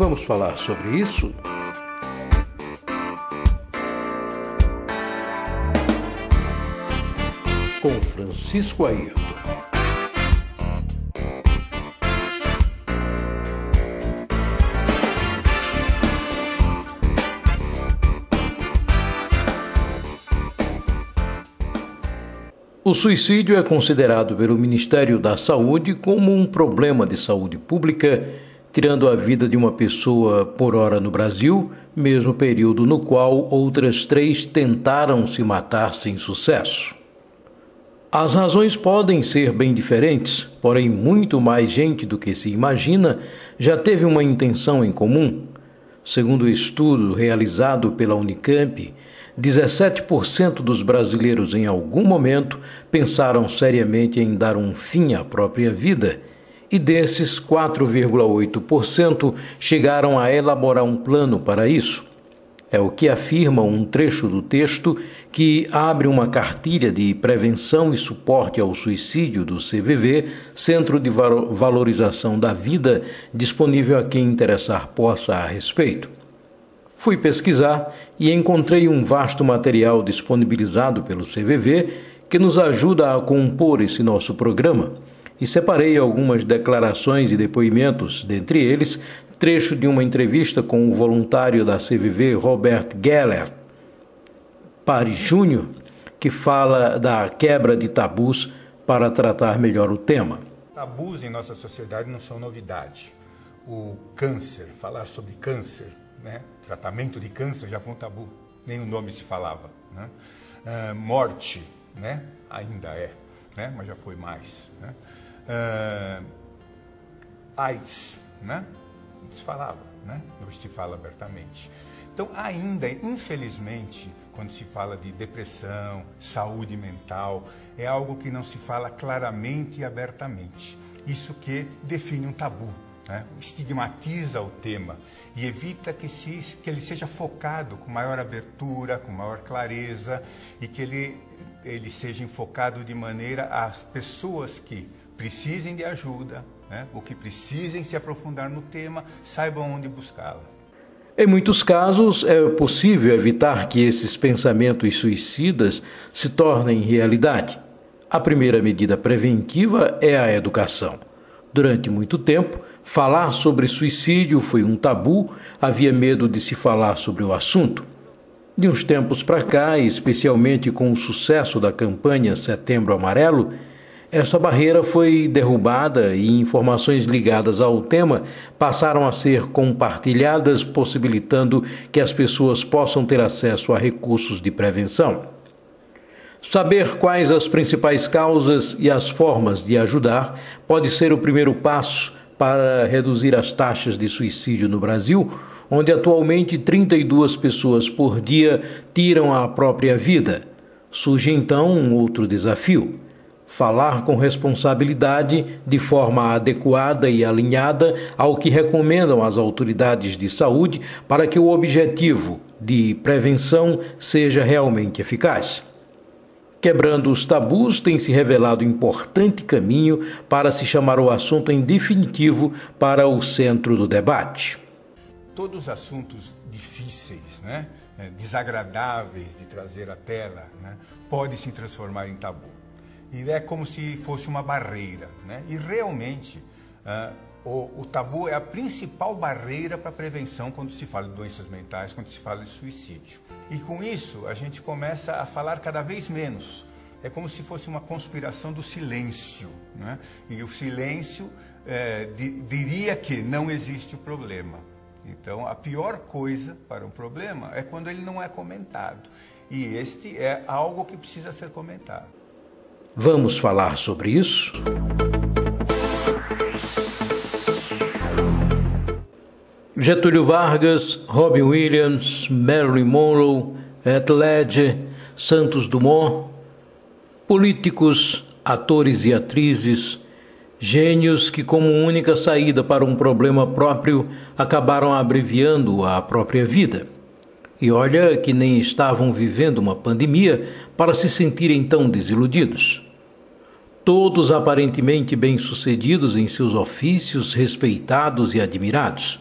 Vamos falar sobre isso? Com Francisco Ayrton. O suicídio é considerado pelo Ministério da Saúde como um problema de saúde pública, tirando a vida de uma pessoa por hora no Brasil, mesmo período no qual outras três tentaram se matar sem sucesso. As razões podem ser bem diferentes, porém, muito mais gente do que se imagina já teve uma intenção em comum. Segundo o estudo realizado pela Unicamp, 17% dos brasileiros em algum momento pensaram seriamente em dar um fim à própria vida, e desses, 4,8% chegaram a elaborar um plano para isso. É o que afirma um trecho do texto que abre uma cartilha de prevenção e suporte ao suicídio do CVV, Centro de Valorização da Vida, disponível a quem interessar possa a respeito. Fui pesquisar e encontrei um vasto material disponibilizado pelo CVV que nos ajuda a compor esse nosso programa e separei algumas declarações e depoimentos, dentre eles, trecho de uma entrevista com o voluntário da CVV, Robert Geller, Paris Júnior, que fala da quebra de tabus para tratar melhor o tema. Tabus em nossa sociedade não são novidade. O câncer, falar sobre câncer, né? tratamento de câncer já foi um tabu, nem o nome se falava. Né? Uh, morte, né? ainda é, né? mas já foi mais. Né? Uh, AIDS, né? não se falava, né? hoje se fala abertamente. Então, ainda, infelizmente, quando se fala de depressão, saúde mental, é algo que não se fala claramente e abertamente. Isso que define um tabu né? estigmatiza o tema e evita que, se, que ele seja focado com maior abertura, com maior clareza e que ele, ele seja enfocado de maneira às pessoas que precisem de ajuda, né? ou que precisem se aprofundar no tema, saibam onde buscá-la. Em muitos casos, é possível evitar que esses pensamentos suicidas se tornem realidade. A primeira medida preventiva é a educação. Durante muito tempo, Falar sobre suicídio foi um tabu, havia medo de se falar sobre o assunto. De uns tempos para cá, especialmente com o sucesso da campanha Setembro Amarelo, essa barreira foi derrubada e informações ligadas ao tema passaram a ser compartilhadas, possibilitando que as pessoas possam ter acesso a recursos de prevenção. Saber quais as principais causas e as formas de ajudar pode ser o primeiro passo para reduzir as taxas de suicídio no Brasil, onde atualmente 32 pessoas por dia tiram a própria vida. Surge então um outro desafio: falar com responsabilidade, de forma adequada e alinhada ao que recomendam as autoridades de saúde, para que o objetivo de prevenção seja realmente eficaz. Quebrando os tabus tem se revelado importante caminho para se chamar o assunto em definitivo para o centro do debate. Todos os assuntos difíceis, né, é, desagradáveis de trazer à tela, né, podem se transformar em tabu. E é como se fosse uma barreira. Né? E realmente, uh, o, o, tabu é a principal barreira para a prevenção quando se fala de doenças mentais, quando se fala de suicídio. E com isso, a gente começa a falar cada vez menos. É como se fosse uma conspiração do silêncio. Né? E o silêncio é, di, diria que não existe o problema. Então, a pior coisa para um problema é quando ele não é comentado. E este é algo que precisa ser comentado. Vamos falar sobre isso? Getúlio Vargas, Robin Williams, Marilyn Monroe, Heath Ledger, Santos Dumont, políticos, atores e atrizes, gênios que, como única saída para um problema próprio, acabaram abreviando a própria vida. E olha que nem estavam vivendo uma pandemia para se sentirem tão desiludidos. Todos aparentemente bem-sucedidos em seus ofícios, respeitados e admirados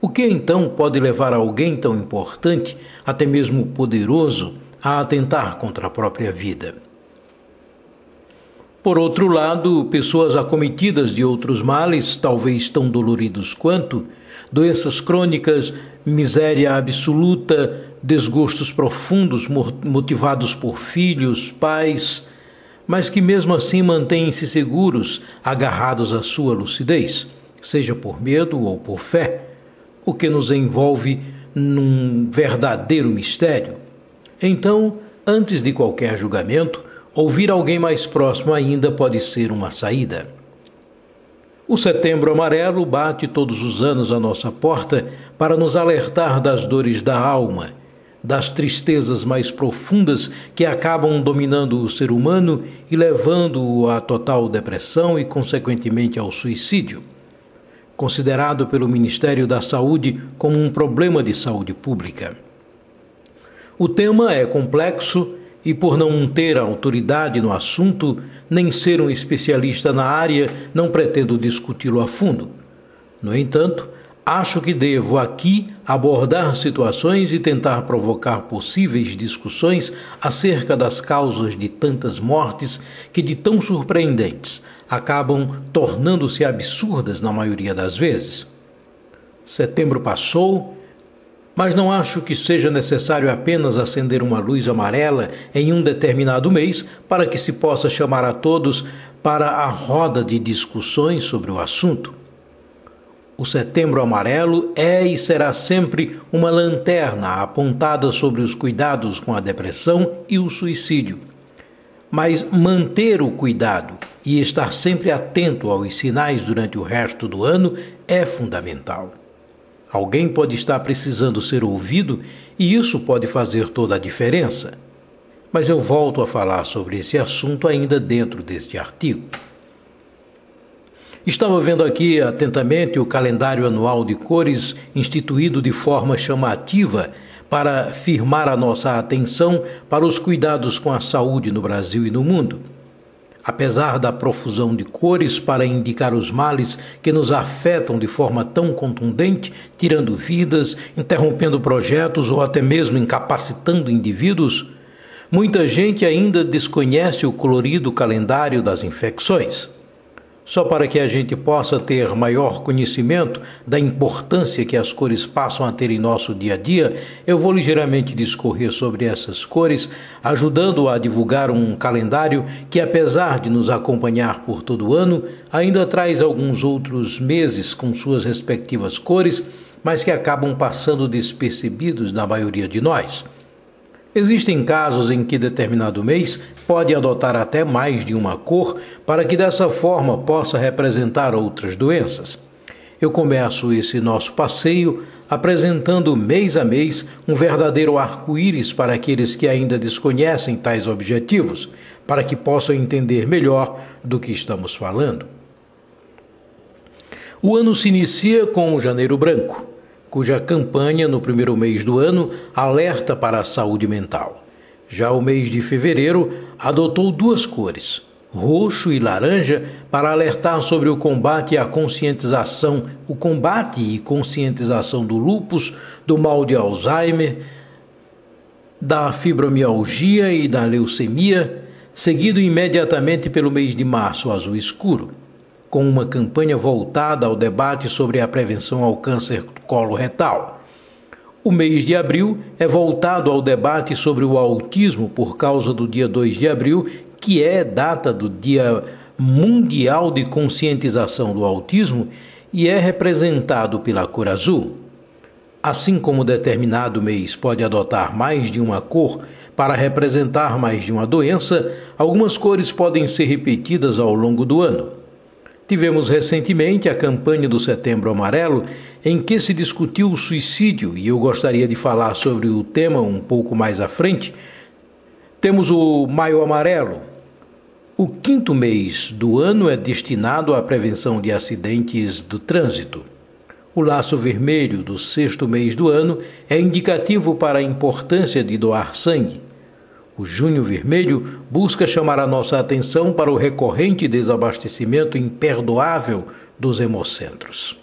O que então pode levar alguém tão importante, até mesmo poderoso, a atentar contra a própria vida? Por outro lado, pessoas acometidas de outros males, talvez tão doloridos quanto, doenças crônicas, miséria absoluta, desgostos profundos motivados por filhos, pais, mas que mesmo assim mantêm-se seguros, agarrados à sua lucidez, seja por medo ou por fé, o que nos envolve num verdadeiro mistério. Então, antes de qualquer julgamento, ouvir alguém mais próximo ainda pode ser uma saída. O Setembro Amarelo bate todos os anos à nossa porta para nos alertar das dores da alma, das tristezas mais profundas que acabam dominando o ser humano e levando-o à total depressão e, consequentemente, ao suicídio. Considerado pelo Ministério da Saúde como um problema de saúde pública. O tema é complexo e por não ter autoridade no assunto, nem ser um especialista na área, não pretendo discuti-lo a fundo. No entanto, acho que devo aqui abordar situações e tentar provocar possíveis discussões acerca das causas de tantas mortes que, de tão surpreendentes, acabam tornando-se absurdas na maioria das vezes. Setembro passou mas não acho que seja necessário apenas acender uma luz amarela em um determinado mês para que se possa chamar a todos para a roda de discussões sobre o assunto. O Setembro Amarelo é e será sempre uma lanterna apontada sobre os cuidados com a depressão e o suicídio. Mas manter o cuidado e estar sempre atento aos sinais durante o resto do ano é fundamental. Alguém pode estar precisando ser ouvido e isso pode fazer toda a diferença. Mas eu volto a falar sobre esse assunto ainda dentro deste artigo. Estava vendo aqui atentamente o calendário anual de cores instituído de forma chamativa para firmar a nossa atenção para os cuidados com a saúde no Brasil e no mundo. Apesar da profusão de cores para indicar os males que nos afetam de forma tão contundente, tirando vidas, interrompendo projetos ou até mesmo incapacitando indivíduos, muita gente ainda desconhece o colorido calendário das infecções só para que a gente possa ter maior conhecimento da importância que as cores passam a ter em nosso dia a dia, eu vou ligeiramente discorrer sobre essas cores, ajudando a divulgar um calendário que, apesar de nos acompanhar por todo o ano, ainda traz alguns outros meses com suas respectivas cores, mas que acabam passando despercebidos na maioria de nós. Existem casos em que determinado mês pode adotar até mais de uma cor para que dessa forma possa representar outras doenças. Eu começo esse nosso passeio apresentando mês a mês um verdadeiro arco-íris para aqueles que ainda desconhecem tais objetivos, para que possam entender melhor do que estamos falando. O ano se inicia com o Janeiro Branco cuja campanha no primeiro mês do ano alerta para a saúde mental. Já o mês de fevereiro adotou duas cores, roxo e laranja, para alertar sobre o combate e a conscientização, o combate e conscientização do lupus, do mal de Alzheimer, da fibromialgia e da leucemia, seguido imediatamente pelo mês de março azul escuro com uma campanha voltada ao debate sobre a prevenção ao câncer colo retal. O mês de abril é voltado ao debate sobre o autismo por causa do dia 2 de abril, que é data do Dia Mundial de Conscientização do Autismo e é representado pela cor azul. Assim como determinado mês pode adotar mais de uma cor para representar mais de uma doença, algumas cores podem ser repetidas ao longo do ano. Tivemos recentemente a campanha do Setembro Amarelo, em que se discutiu o suicídio, e eu gostaria de falar sobre o tema um pouco mais à frente. Temos o Maio Amarelo. O quinto mês do ano é destinado à prevenção de acidentes do trânsito. O laço vermelho do sexto mês do ano é indicativo para a importância de doar sangue. O Junho Vermelho busca chamar a nossa atenção para o recorrente desabastecimento imperdoável dos hemocentros.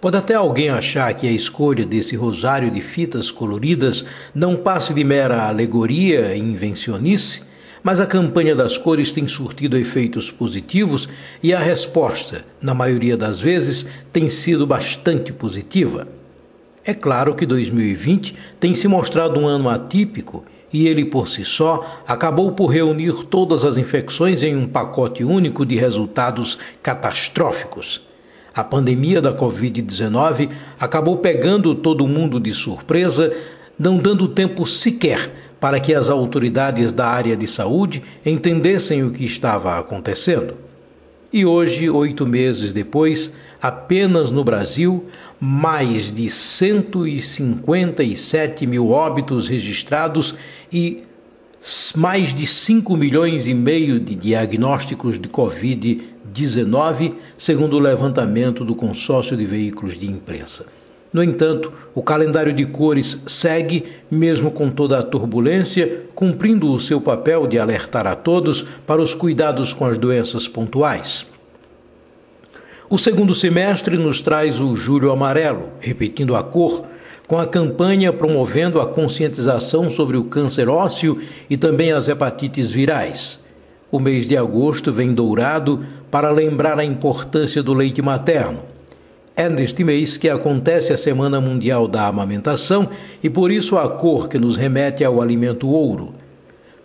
Pode até alguém achar que a escolha desse rosário de fitas coloridas não passe de mera alegoria e invencionice, mas a campanha das cores tem surtido efeitos positivos e a resposta, na maioria das vezes, tem sido bastante positiva. É claro que 2020 tem se mostrado um ano atípico e ele por si só acabou por reunir todas as infecções em um pacote único de resultados catastróficos. A pandemia da Covid-19 acabou pegando todo mundo de surpresa, não dando tempo sequer para que as autoridades da área de saúde entendessem o que estava acontecendo. E hoje, oito meses depois, apenas no Brasil, mais de 157 mil óbitos registrados e mais de 5 milhões e meio de diagnósticos de Covid-19, segundo o levantamento do consórcio de veículos de imprensa. No entanto, o calendário de cores segue, mesmo com toda a turbulência, cumprindo o seu papel de alertar a todos para os cuidados com as doenças pontuais. O segundo semestre nos traz o Julho Amarelo, repetindo a cor, com a campanha promovendo a conscientização sobre o câncer ósseo e também as hepatites virais. O mês de agosto vem dourado para lembrar a importância do leite materno. É neste mês que acontece a Semana Mundial da Amamentação e por isso a cor que nos remete ao alimento ouro.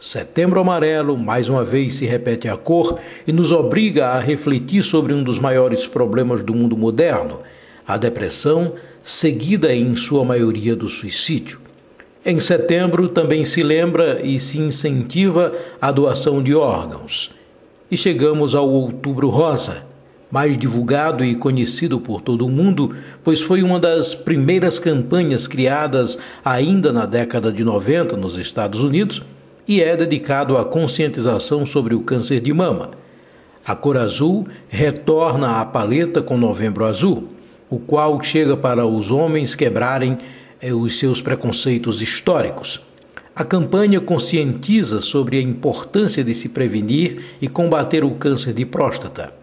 Setembro Amarelo, mais uma vez se repete a cor e nos obriga a refletir sobre um dos maiores problemas do mundo moderno, a depressão, seguida em sua maioria do suicídio. Em setembro também se lembra e se incentiva a doação de órgãos. E chegamos ao Outubro Rosa, mais divulgado e conhecido por todo o mundo, pois foi uma das primeiras campanhas criadas ainda na década de 90 nos Estados Unidos e é dedicado à conscientização sobre o câncer de mama. A cor azul retorna à paleta com Novembro Azul, o qual chega para os homens quebrarem eh, os seus preconceitos históricos. A campanha conscientiza sobre a importância de se prevenir e combater o câncer de próstata.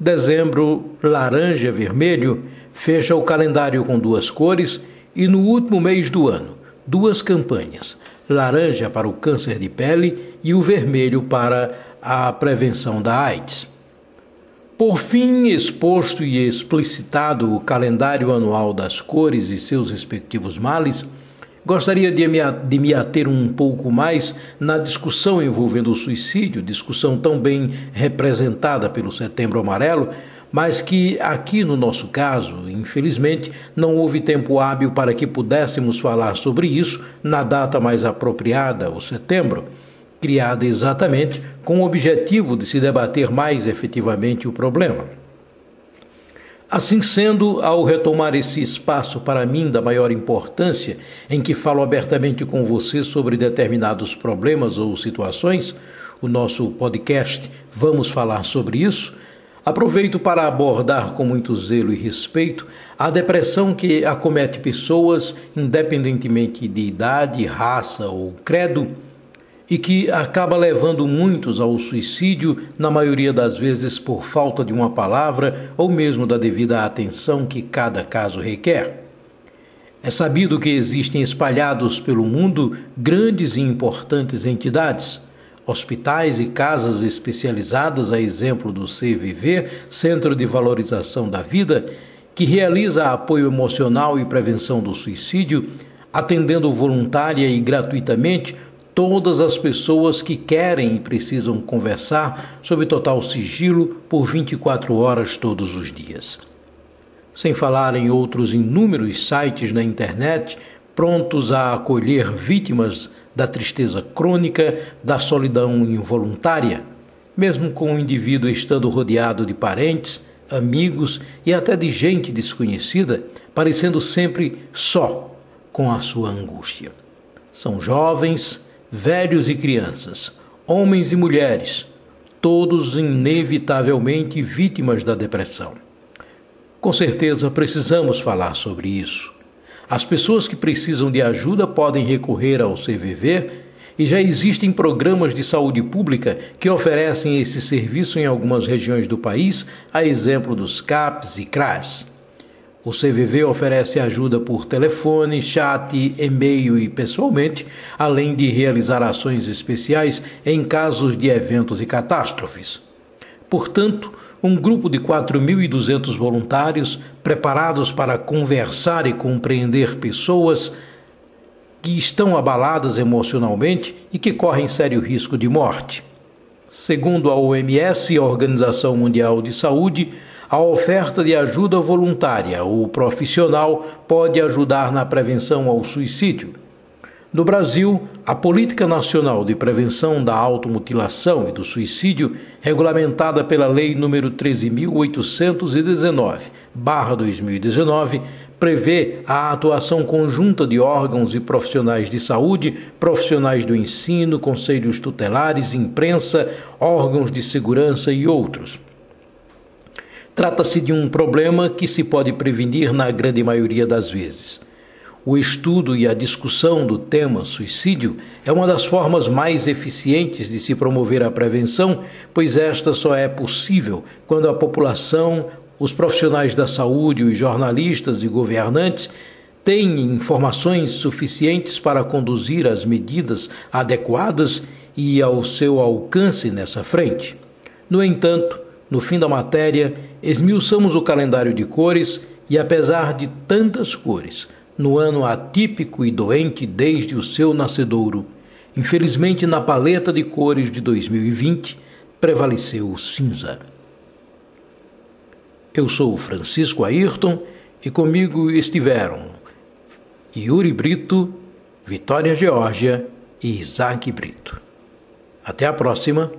Dezembro laranja vermelho fecha o calendário com duas cores e no último mês do ano, duas campanhas laranja para o câncer de pele e o vermelho para a prevenção da AIDS. Por fim, exposto e explicitado o calendário anual das cores e seus respectivos males, gostaria de me, de me ater um pouco mais na discussão envolvendo o suicídio, discussão tão bem representada pelo Setembro Amarelo, mas que aqui no nosso caso, infelizmente, não houve tempo hábil para que pudéssemos falar sobre isso na data mais apropriada, o setembro, criada exatamente com o objetivo de se debater mais efetivamente o problema. Assim sendo, ao retomar esse espaço para mim da maior importância, em que falo abertamente com você sobre determinados problemas ou situações, o nosso podcast Vamos Falar sobre Isso, Aproveito para abordar com muito zelo e respeito a depressão que acomete pessoas, independentemente de idade, raça ou credo, e que acaba levando muitos ao suicídio, na maioria das vezes por falta de uma palavra ou mesmo da devida atenção que cada caso requer. É sabido que existem espalhados pelo mundo grandes e importantes entidades hospitais e casas especializadas, a exemplo do CVV, Centro de Valorização da Vida, que realiza apoio emocional e prevenção do suicídio, atendendo voluntária e gratuitamente todas as pessoas que querem e precisam conversar sob total sigilo por 24 horas todos os dias. Sem falar em outros inúmeros sites na internet prontos a acolher vítimas da tristeza crônica, da solidão involuntária, mesmo com o indivíduo estando rodeado de parentes, amigos e até de gente desconhecida, parecendo sempre só com a sua angústia. São jovens, velhos e crianças, homens e mulheres, todos inevitavelmente vítimas da depressão. Com certeza precisamos falar sobre isso. As pessoas que precisam de ajuda podem recorrer ao CVV e já existem programas de saúde pública que oferecem esse serviço em algumas regiões do país, a exemplo dos CAPs e CRAS. O CVV oferece ajuda por telefone, chat, e-mail e pessoalmente, além de realizar ações especiais em casos de eventos e catástrofes. Portanto, um grupo de 4.200 voluntários preparados para conversar e compreender pessoas que estão abaladas emocionalmente e que correm sério risco de morte. Segundo a OMS, a Organização Mundial de Saúde, a oferta de ajuda voluntária ou profissional pode ajudar na prevenção ao suicídio. No Brasil, a Política Nacional de Prevenção da Automutilação e do Suicídio, regulamentada pela Lei nº 13.819-2019, prevê a atuação conjunta de órgãos e profissionais de saúde, profissionais do ensino, conselhos tutelares, imprensa, órgãos de segurança e outros. Trata-se de um problema que se pode prevenir na grande maioria das vezes. O estudo e a discussão do tema suicídio é uma das formas mais eficientes de se promover a prevenção, pois esta só é possível quando a população, os profissionais da saúde, os jornalistas e governantes têm informações suficientes para conduzir as medidas adequadas e ao seu alcance nessa frente. No entanto, no fim da matéria, esmiuçamos o calendário de cores e, apesar de tantas cores, no ano atípico e doente desde o seu nascedouro, infelizmente na paleta de cores de 2020 prevaleceu o cinza. Eu sou Francisco Ayrton e comigo estiveram Yuri Brito, Vitória Geórgia e Isaac Brito. Até a próxima